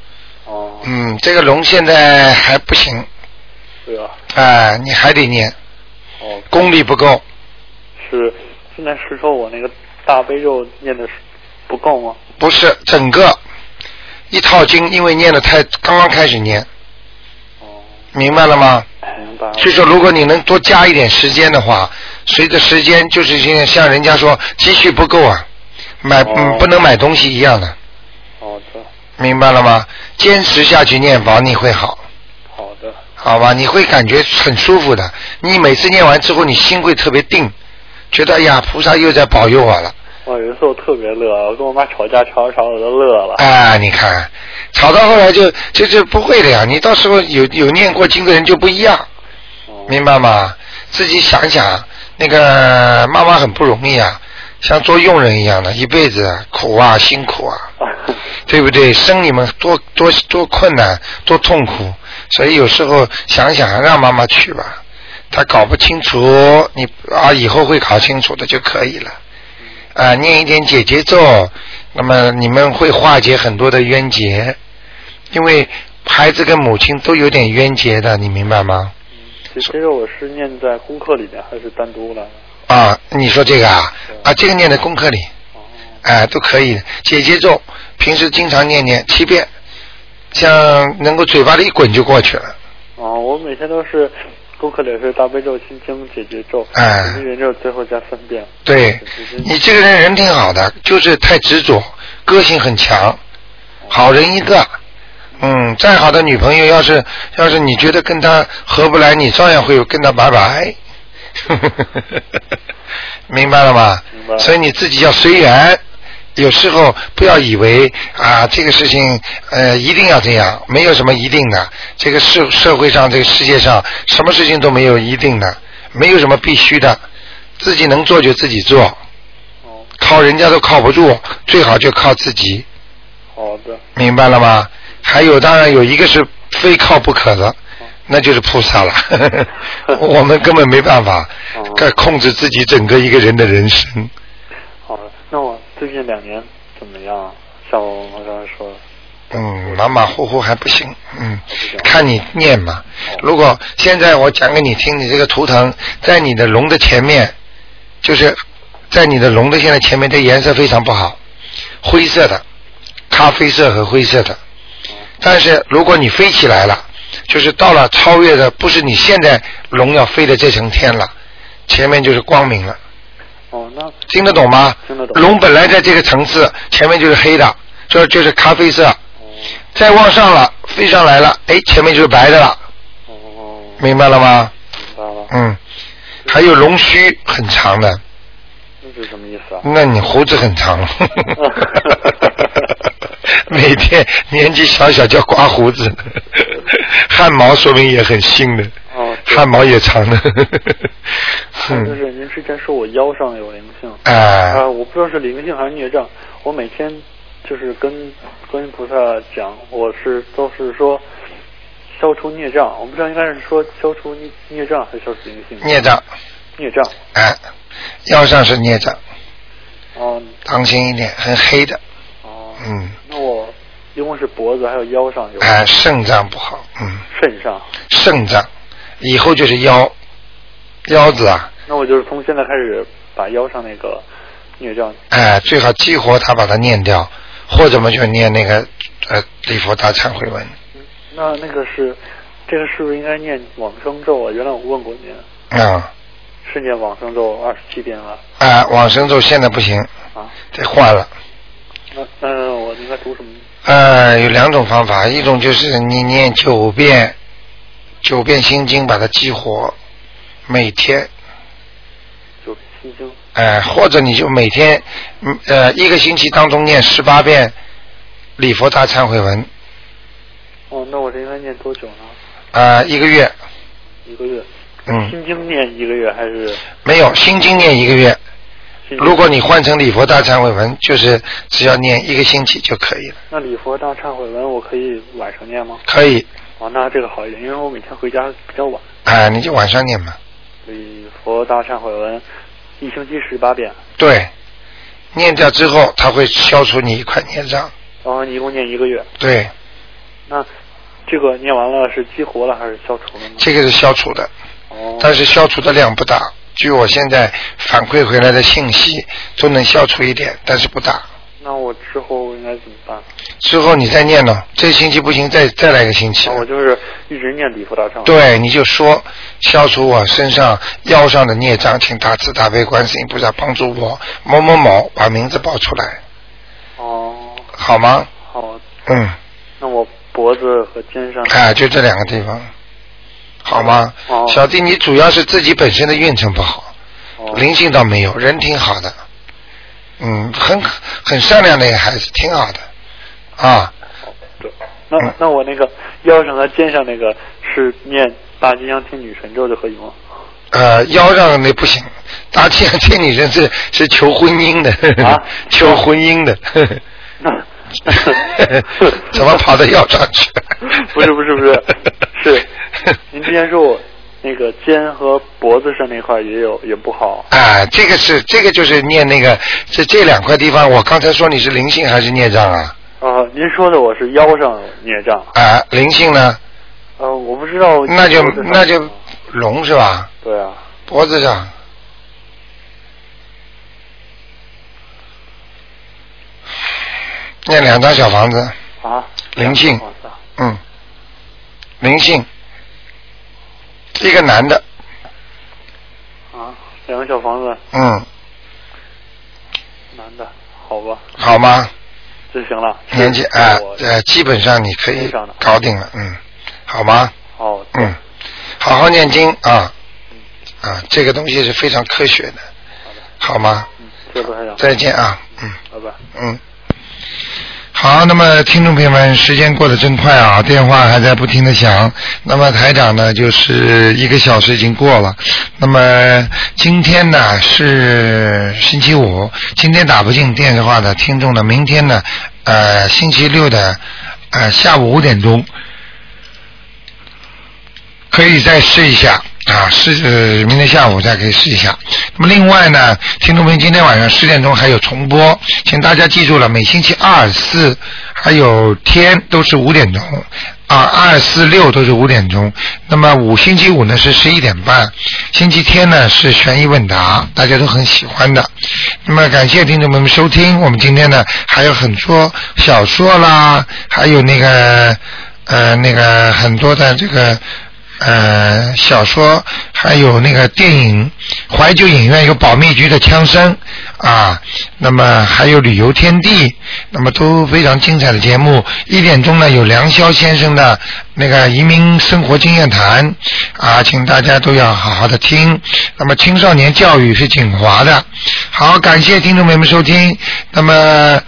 哦，嗯，这个龙现在还不行，对啊？哎，你还得念，哦，功力不够。是现在是说我那个大悲咒念的是不够吗？不是整个一套经，因为念的太刚刚开始念，哦，明白了吗？明白所以说如果你能多加一点时间的话，随着时间就是现在像人家说积蓄不够啊，买嗯哦不能买东西一样的，好的，明白了吗？坚持下去念宝你会好，好的，好吧？你会感觉很舒服的。你每次念完之后，你心会特别定，觉得哎呀菩萨又在保佑我了。我有一次我特别乐，我跟我妈吵架吵着吵着我都乐了。啊，你看，吵到后来就就就不会的呀。你到时候有有念过经的人就不一样，哦明白吗？自己想想，那个妈妈很不容易啊，像做佣人一样的，一辈子苦啊，辛苦啊，对不对？生你们多多多困难，多痛苦，所以有时候想想让妈妈去吧，她搞不清楚，你啊以后会搞清楚的就可以了。啊，念一点解结咒，那么你们会化解很多的冤结，因为孩子跟母亲都有点冤结的，你明白吗？其其实我是念在功课里面还是单独的？啊，你说这个啊，啊，这个念在功课里，哦，哎，都可以的。解结咒，平时经常念念七遍，像能够嘴巴里一滚就过去了。哦，我每天都是功课里是大悲咒、心经、解结咒，哎准提神咒最后加三遍。对你这个人人挺好的，就是太执着，个性很强，好人一个。嗯，再好的女朋友，要是要是你觉得跟她合不来，你照样会跟她拜拜。明白了吗？明白所以你自己要随缘，有时候不要以为啊这个事情呃一定要这样，没有什么一定的。这个社社会上这个世界上什么事情都没有一定的，没有什么必须的，自己能做就自己做。哦，靠人家都靠不住，最好就靠自己，好的，明白了吗？还有，当然有一个是非靠不可的，那就是菩萨了。我们根本没办法哦该控制自己整个一个人的人生。最近两年怎么样？像我刚才说的，嗯，马马虎虎还不行，嗯，看你念嘛。如果现在我讲给你听，你这个图腾在你的龙的前面，就是在你的龙的现在前面，这颜色非常不好，灰色的，咖啡色和灰色的。但是如果你飞起来了，就是到了超越的，不是你现在龙要飞的这层天了，前面就是光明了。听得懂吗？听得懂。龙本来在这个层次，前面就是黑的，这就是咖啡色。哦再往上了，飞上来了，哎，前面就是白的了，哦，明白了吗？明白了，嗯，还有龙须很长的，那是什么意思啊？那你胡子很长，每天年纪小小就要刮胡子，汗毛说明也很新的，汗毛也长的，还有就嗯，是您之前说我腰上有灵性，哎啊，我不知道是灵性还是孽障。我每天就是跟观音菩萨讲，我是都是说消除孽障，我不知道应该是说消除孽孽障还是消除灵性。孽障，孽障，哎，腰上是孽障，哦。当心一点，很黑的，哦，嗯，那我一共是脖子还有腰上有。哎，肾脏不好，嗯，肾上，肾脏，以后就是腰，腰子啊，那我就是从现在开始把腰上那个孽障，哎，最好激活它，把它念掉，或者么就念那个呃礼佛大忏悔文那那个是这个是不是应该念往生咒啊？原来我问过您，啊是念往生咒二十七遍了啊，往生咒现在不行，啊？得换了。那那我应该读什么？呃，有两种方法，一种就是你念九遍九遍心经把它激活，每天，九遍心经。呃，或者你就每天嗯呃一个星期当中念十八遍礼佛大忏悔文，哦，那我这应该念多久呢？呃，一个月，一个月。嗯，心经念一个月还是？没有心经念一个月，如果你换成礼佛大忏悔文，就是只要念一个星期就可以了，那礼佛大忏悔文我可以晚上念吗？可以，哦，那这个好一点，因为我每天回家比较晚。啊、你就晚上念嘛。礼佛大忏悔文一星期十八遍，对，念掉之后，它会消除你一块孽障。然后你一共念一个月。对，那这个念完了是激活了还是消除了呢？这个是消除的，哦，但是消除的量不大。据我现在反馈回来的信息，都能消除一点，但是不大。那我之后应该怎么办？之后你再念呢，这星期不行，再再来一个星期。我就是一直念礼佛大忏。对，你就说消除我身上腰上的孽障，请大慈大悲观世音菩萨帮助我某某某把名字报出来，哦，好吗？好，嗯，那我脖子和肩上。哎，就这两个地方，好吗？哦小弟，你主要是自己本身的运程不好，哦灵性倒没有，人挺好的，嗯，很很善良的一个孩子，挺好的，啊，对，那嗯那我那个腰上和肩上那个是念大吉祥天女神咒就可以吗？呃，腰上那不行，大吉祥天女神是是求婚姻的，啊？求婚姻的，那 怎么跑到腰上去？不是不是不是，是。您之前说我那个肩和脖子上那块也有也不好。啊，这个是这个就是念那个这这两块地方，我刚才说你是灵性还是孽障啊？啊，您说的我是腰上孽障，啊，灵性呢？呃，我不知道。那就那就龙是吧？对啊，脖子上。念两张小房子，啊，灵性嗯，灵性，一个男的，啊，两个小房子，嗯，男的，好吧，好吗？就行了。年纪是啊呃，基本上你可以搞定了，嗯，好吗？好，嗯，好好念经啊，啊，这个东西是非常科学的，好吗？嗯，再见啊，嗯拜拜。嗯。好，那么听众朋友们，时间过得真快啊，电话还在不停的响。那么台长呢，就是一个小时已经过了。那么今天呢是星期五，今天打不进电话的听众呢，明天呢，呃，星期六的呃下午五点钟可以再试一下啊，试呃明天下午再可以试一下。那么另外呢，听众朋友，今天晚上十点钟还有重播，请大家记住了，每星期二、四还有天都是五点钟。啊，二四六都是五点钟，那么五星期五呢是十一点半，星期天呢是悬疑问答，大家都很喜欢的。那么感谢听众朋友们收听，我们今天呢还有很多小说啦，还有那个呃那个很多的这个呃小说，还有那个电影，怀旧影院有保密局的枪声啊，那么还有旅游天地，那么都非常精彩的节目。一点钟呢有梁霄先生的那个移民生活经验谈啊，请大家都要好好的听。那么青少年教育是锦华的，好，感谢听众朋友们收听。那么。